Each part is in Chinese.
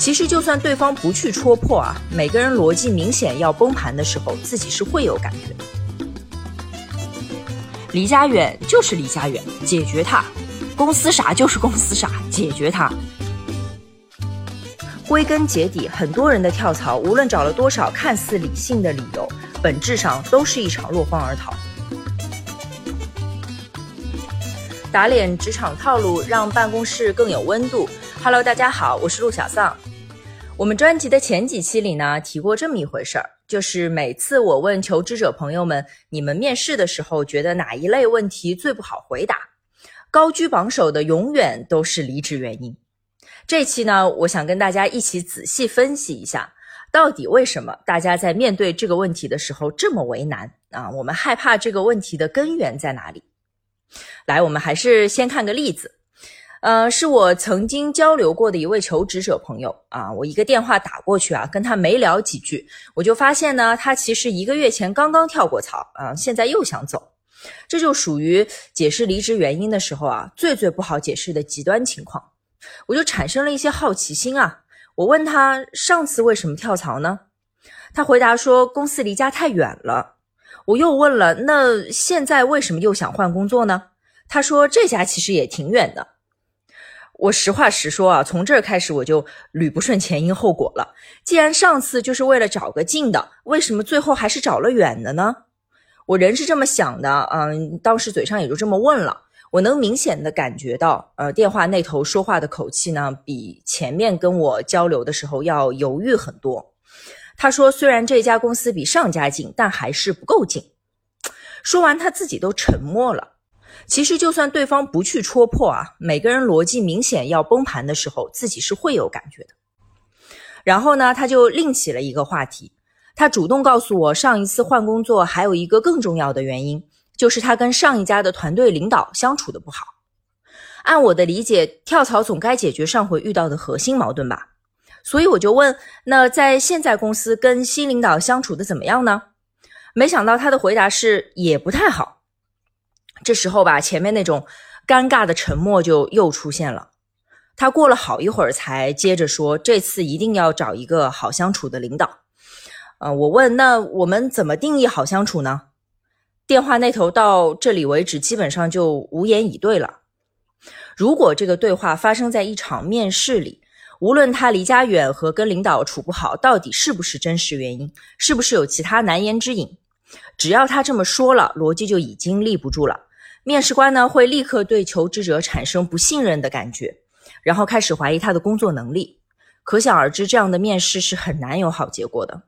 其实就算对方不去戳破啊，每个人逻辑明显要崩盘的时候，自己是会有感觉。离家远就是离家远，解决它；公司傻就是公司傻，解决它。归根结底，很多人的跳槽，无论找了多少看似理性的理由，本质上都是一场落荒而逃。打脸职场套路，让办公室更有温度。Hello，大家好，我是陆小丧。我们专辑的前几期里呢，提过这么一回事儿，就是每次我问求职者朋友们，你们面试的时候觉得哪一类问题最不好回答？高居榜首的永远都是离职原因。这期呢，我想跟大家一起仔细分析一下，到底为什么大家在面对这个问题的时候这么为难啊？我们害怕这个问题的根源在哪里？来，我们还是先看个例子。呃，是我曾经交流过的一位求职者朋友啊，我一个电话打过去啊，跟他没聊几句，我就发现呢，他其实一个月前刚刚跳过槽啊，现在又想走，这就属于解释离职原因的时候啊，最最不好解释的极端情况，我就产生了一些好奇心啊，我问他上次为什么跳槽呢？他回答说公司离家太远了。我又问了，那现在为什么又想换工作呢？他说这家其实也挺远的。我实话实说啊，从这儿开始我就捋不顺前因后果了。既然上次就是为了找个近的，为什么最后还是找了远的呢？我人是这么想的，嗯，当时嘴上也就这么问了。我能明显的感觉到，呃，电话那头说话的口气呢，比前面跟我交流的时候要犹豫很多。他说，虽然这家公司比上家近，但还是不够近。说完，他自己都沉默了。其实，就算对方不去戳破啊，每个人逻辑明显要崩盘的时候，自己是会有感觉的。然后呢，他就另起了一个话题，他主动告诉我，上一次换工作还有一个更重要的原因，就是他跟上一家的团队领导相处的不好。按我的理解，跳槽总该解决上回遇到的核心矛盾吧？所以我就问，那在现在公司跟新领导相处的怎么样呢？没想到他的回答是也不太好。这时候吧，前面那种尴尬的沉默就又出现了。他过了好一会儿才接着说：“这次一定要找一个好相处的领导。”呃，我问：“那我们怎么定义好相处呢？”电话那头到这里为止，基本上就无言以对了。如果这个对话发生在一场面试里，无论他离家远和跟领导处不好，到底是不是真实原因，是不是有其他难言之隐，只要他这么说了，逻辑就已经立不住了。面试官呢会立刻对求职者产生不信任的感觉，然后开始怀疑他的工作能力。可想而知，这样的面试是很难有好结果的。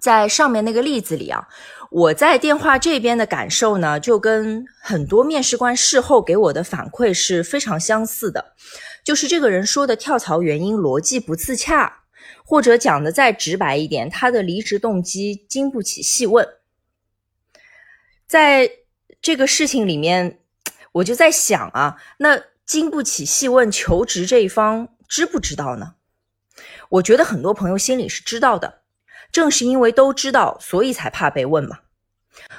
在上面那个例子里啊，我在电话这边的感受呢，就跟很多面试官事后给我的反馈是非常相似的，就是这个人说的跳槽原因逻辑不自洽，或者讲的再直白一点，他的离职动机经不起细问。在这个事情里面，我就在想啊，那经不起细问，求职这一方知不知道呢？我觉得很多朋友心里是知道的，正是因为都知道，所以才怕被问嘛。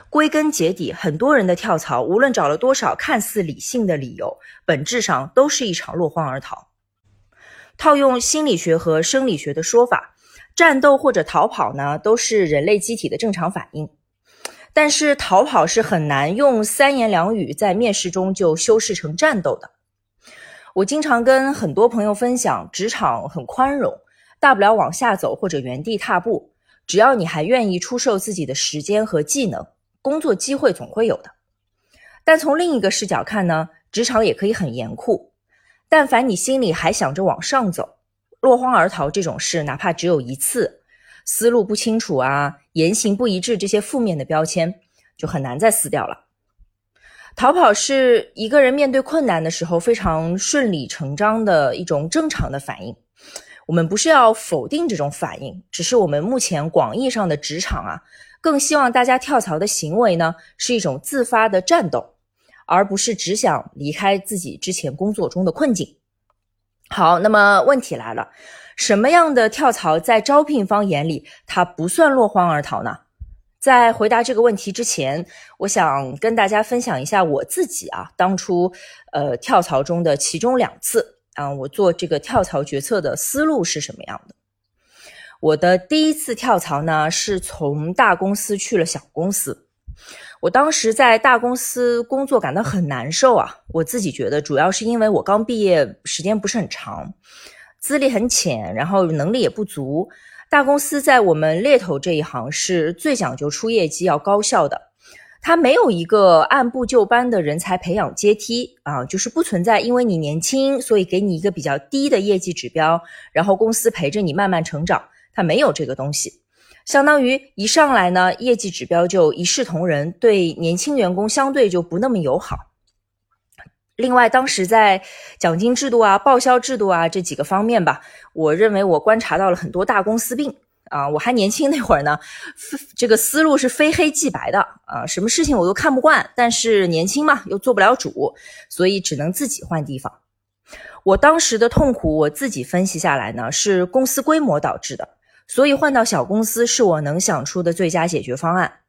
归根结底，很多人的跳槽，无论找了多少看似理性的理由，本质上都是一场落荒而逃。套用心理学和生理学的说法，战斗或者逃跑呢，都是人类机体的正常反应。但是逃跑是很难用三言两语在面试中就修饰成战斗的。我经常跟很多朋友分享，职场很宽容，大不了往下走或者原地踏步，只要你还愿意出售自己的时间和技能，工作机会总会有的。但从另一个视角看呢，职场也可以很严酷。但凡你心里还想着往上走，落荒而逃这种事，哪怕只有一次。思路不清楚啊，言行不一致，这些负面的标签就很难再撕掉了。逃跑是一个人面对困难的时候非常顺理成章的一种正常的反应。我们不是要否定这种反应，只是我们目前广义上的职场啊，更希望大家跳槽的行为呢是一种自发的战斗，而不是只想离开自己之前工作中的困境。好，那么问题来了。什么样的跳槽在招聘方眼里，它不算落荒而逃呢？在回答这个问题之前，我想跟大家分享一下我自己啊，当初呃跳槽中的其中两次啊，我做这个跳槽决策的思路是什么样的。我的第一次跳槽呢，是从大公司去了小公司。我当时在大公司工作感到很难受啊，我自己觉得主要是因为我刚毕业时间不是很长，资历很浅，然后能力也不足。大公司在我们猎头这一行是最讲究出业绩、要高效的，它没有一个按部就班的人才培养阶梯啊，就是不存在因为你年轻，所以给你一个比较低的业绩指标，然后公司陪着你慢慢成长，它没有这个东西。相当于一上来呢，业绩指标就一视同仁，对年轻员工相对就不那么友好。另外，当时在奖金制度啊、报销制度啊这几个方面吧，我认为我观察到了很多大公司病啊。我还年轻那会儿呢，这个思路是非黑即白的啊，什么事情我都看不惯，但是年轻嘛，又做不了主，所以只能自己换地方。我当时的痛苦，我自己分析下来呢，是公司规模导致的。所以换到小公司是我能想出的最佳解决方案。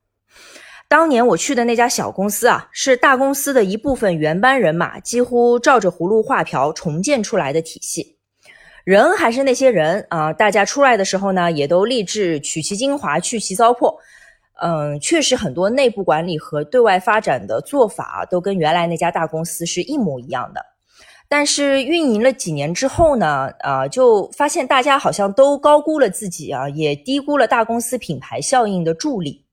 当年我去的那家小公司啊，是大公司的一部分原班人马几乎照着葫芦画瓢重建出来的体系，人还是那些人啊，大家出来的时候呢，也都立志取其精华，去其糟粕。嗯，确实很多内部管理和对外发展的做法都跟原来那家大公司是一模一样的。但是运营了几年之后呢，啊，就发现大家好像都高估了自己啊，也低估了大公司品牌效应的助力。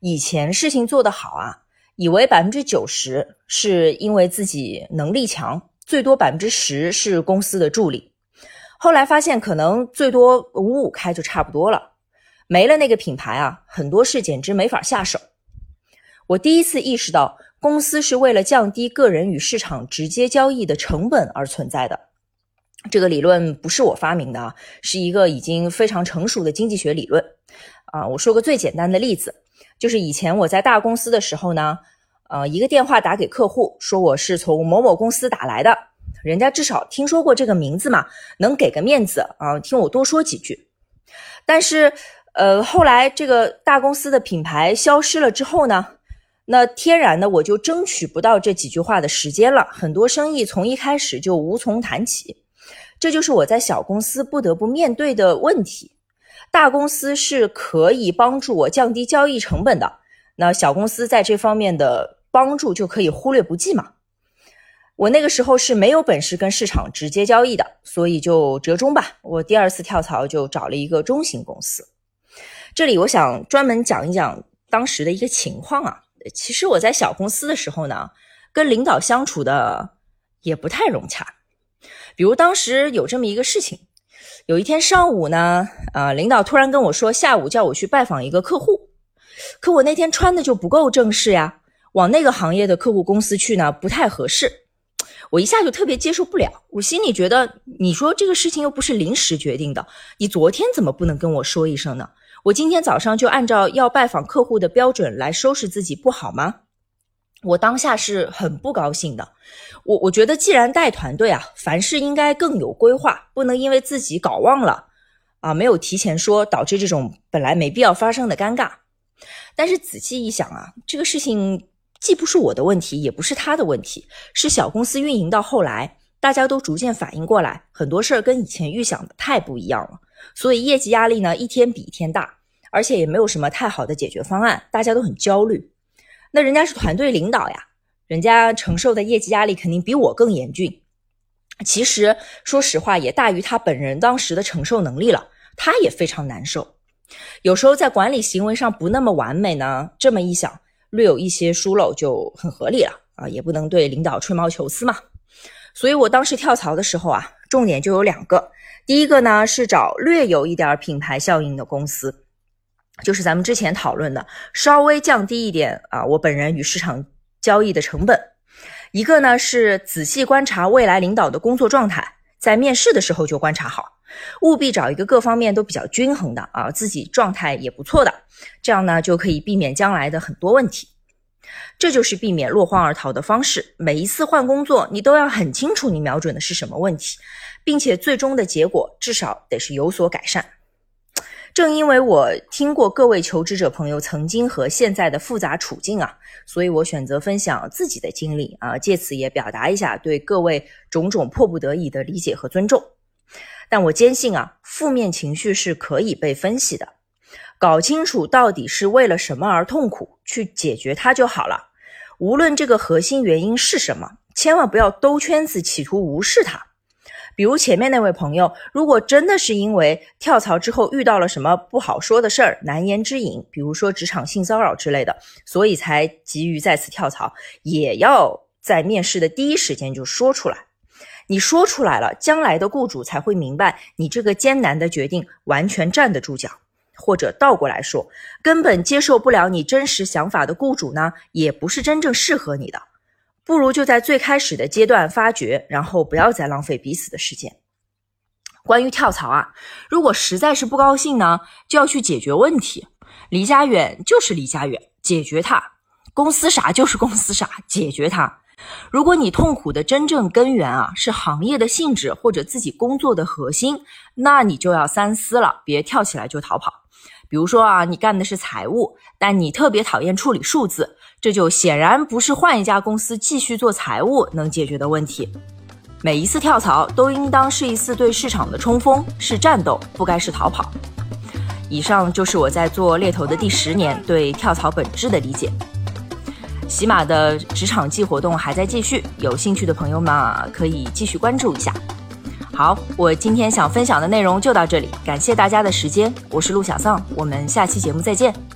以前事情做得好啊，以为百分之九十是因为自己能力强，最多百分之十是公司的助力。后来发现可能最多五五开就差不多了，没了那个品牌啊，很多事简直没法下手。我第一次意识到。公司是为了降低个人与市场直接交易的成本而存在的。这个理论不是我发明的啊，是一个已经非常成熟的经济学理论。啊，我说个最简单的例子，就是以前我在大公司的时候呢，呃，一个电话打给客户，说我是从某某公司打来的，人家至少听说过这个名字嘛，能给个面子啊，听我多说几句。但是，呃，后来这个大公司的品牌消失了之后呢？那天然的我就争取不到这几句话的时间了，很多生意从一开始就无从谈起，这就是我在小公司不得不面对的问题。大公司是可以帮助我降低交易成本的，那小公司在这方面的帮助就可以忽略不计嘛？我那个时候是没有本事跟市场直接交易的，所以就折中吧。我第二次跳槽就找了一个中型公司。这里我想专门讲一讲当时的一个情况啊。其实我在小公司的时候呢，跟领导相处的也不太融洽。比如当时有这么一个事情，有一天上午呢，啊，领导突然跟我说，下午叫我去拜访一个客户。可我那天穿的就不够正式呀，往那个行业的客户公司去呢，不太合适。我一下就特别接受不了，我心里觉得，你说这个事情又不是临时决定的，你昨天怎么不能跟我说一声呢？我今天早上就按照要拜访客户的标准来收拾自己，不好吗？我当下是很不高兴的。我我觉得，既然带团队啊，凡事应该更有规划，不能因为自己搞忘了啊，没有提前说，导致这种本来没必要发生的尴尬。但是仔细一想啊，这个事情既不是我的问题，也不是他的问题，是小公司运营到后来，大家都逐渐反应过来，很多事儿跟以前预想的太不一样了。所以业绩压力呢一天比一天大，而且也没有什么太好的解决方案，大家都很焦虑。那人家是团队领导呀，人家承受的业绩压力肯定比我更严峻。其实说实话，也大于他本人当时的承受能力了，他也非常难受。有时候在管理行为上不那么完美呢，这么一想，略有一些疏漏就很合理了啊，也不能对领导吹毛求疵嘛。所以我当时跳槽的时候啊，重点就有两个。第一个呢是找略有一点品牌效应的公司，就是咱们之前讨论的，稍微降低一点啊，我本人与市场交易的成本。一个呢是仔细观察未来领导的工作状态，在面试的时候就观察好，务必找一个各方面都比较均衡的啊，自己状态也不错的，这样呢就可以避免将来的很多问题。这就是避免落荒而逃的方式。每一次换工作，你都要很清楚你瞄准的是什么问题。并且最终的结果至少得是有所改善。正因为我听过各位求职者朋友曾经和现在的复杂处境啊，所以我选择分享自己的经历啊，借此也表达一下对各位种种迫不得已的理解和尊重。但我坚信啊，负面情绪是可以被分析的，搞清楚到底是为了什么而痛苦，去解决它就好了。无论这个核心原因是什么，千万不要兜圈子，企图无视它。比如前面那位朋友，如果真的是因为跳槽之后遇到了什么不好说的事儿、难言之隐，比如说职场性骚扰之类的，所以才急于再次跳槽，也要在面试的第一时间就说出来。你说出来了，将来的雇主才会明白你这个艰难的决定完全站得住脚。或者倒过来说，根本接受不了你真实想法的雇主呢，也不是真正适合你的。不如就在最开始的阶段发掘，然后不要再浪费彼此的时间。关于跳槽啊，如果实在是不高兴呢，就要去解决问题。离家远就是离家远，解决它；公司傻就是公司傻，解决它。如果你痛苦的真正根源啊是行业的性质或者自己工作的核心，那你就要三思了，别跳起来就逃跑。比如说啊，你干的是财务，但你特别讨厌处理数字。这就显然不是换一家公司继续做财务能解决的问题。每一次跳槽都应当是一次对市场的冲锋，是战斗，不该是逃跑。以上就是我在做猎头的第十年对跳槽本质的理解。喜马的职场季活动还在继续，有兴趣的朋友们可以继续关注一下。好，我今天想分享的内容就到这里，感谢大家的时间，我是陆小丧，我们下期节目再见。